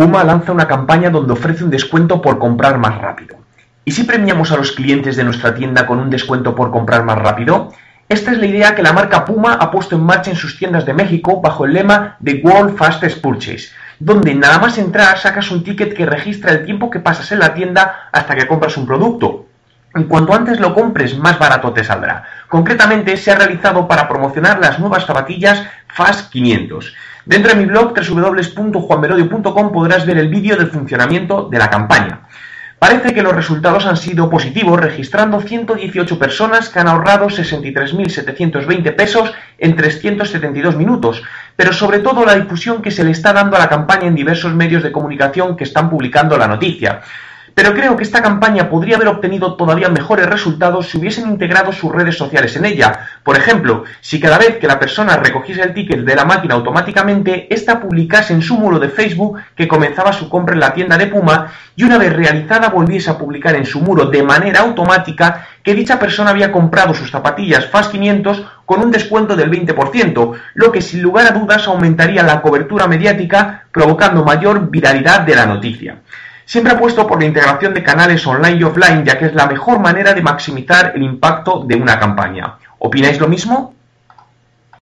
Puma lanza una campaña donde ofrece un descuento por comprar más rápido. ¿Y si premiamos a los clientes de nuestra tienda con un descuento por comprar más rápido? Esta es la idea que la marca Puma ha puesto en marcha en sus tiendas de México bajo el lema The World Fastest Purchase, donde nada más entrar sacas un ticket que registra el tiempo que pasas en la tienda hasta que compras un producto. En cuanto antes lo compres, más barato te saldrá. Concretamente, se ha realizado para promocionar las nuevas zapatillas Fast 500. Dentro de mi blog www.juanmerodio.com podrás ver el vídeo del funcionamiento de la campaña. Parece que los resultados han sido positivos, registrando 118 personas que han ahorrado 63.720 pesos en 372 minutos, pero sobre todo la difusión que se le está dando a la campaña en diversos medios de comunicación que están publicando la noticia. Pero creo que esta campaña podría haber obtenido todavía mejores resultados si hubiesen integrado sus redes sociales en ella. Por ejemplo, si cada vez que la persona recogiese el ticket de la máquina automáticamente, ésta publicase en su muro de Facebook que comenzaba su compra en la tienda de Puma y una vez realizada volviese a publicar en su muro de manera automática que dicha persona había comprado sus zapatillas Fast 500 con un descuento del 20%, lo que sin lugar a dudas aumentaría la cobertura mediática provocando mayor viralidad de la noticia. Siempre apuesto por la integración de canales online y offline, ya que es la mejor manera de maximizar el impacto de una campaña. ¿Opináis lo mismo?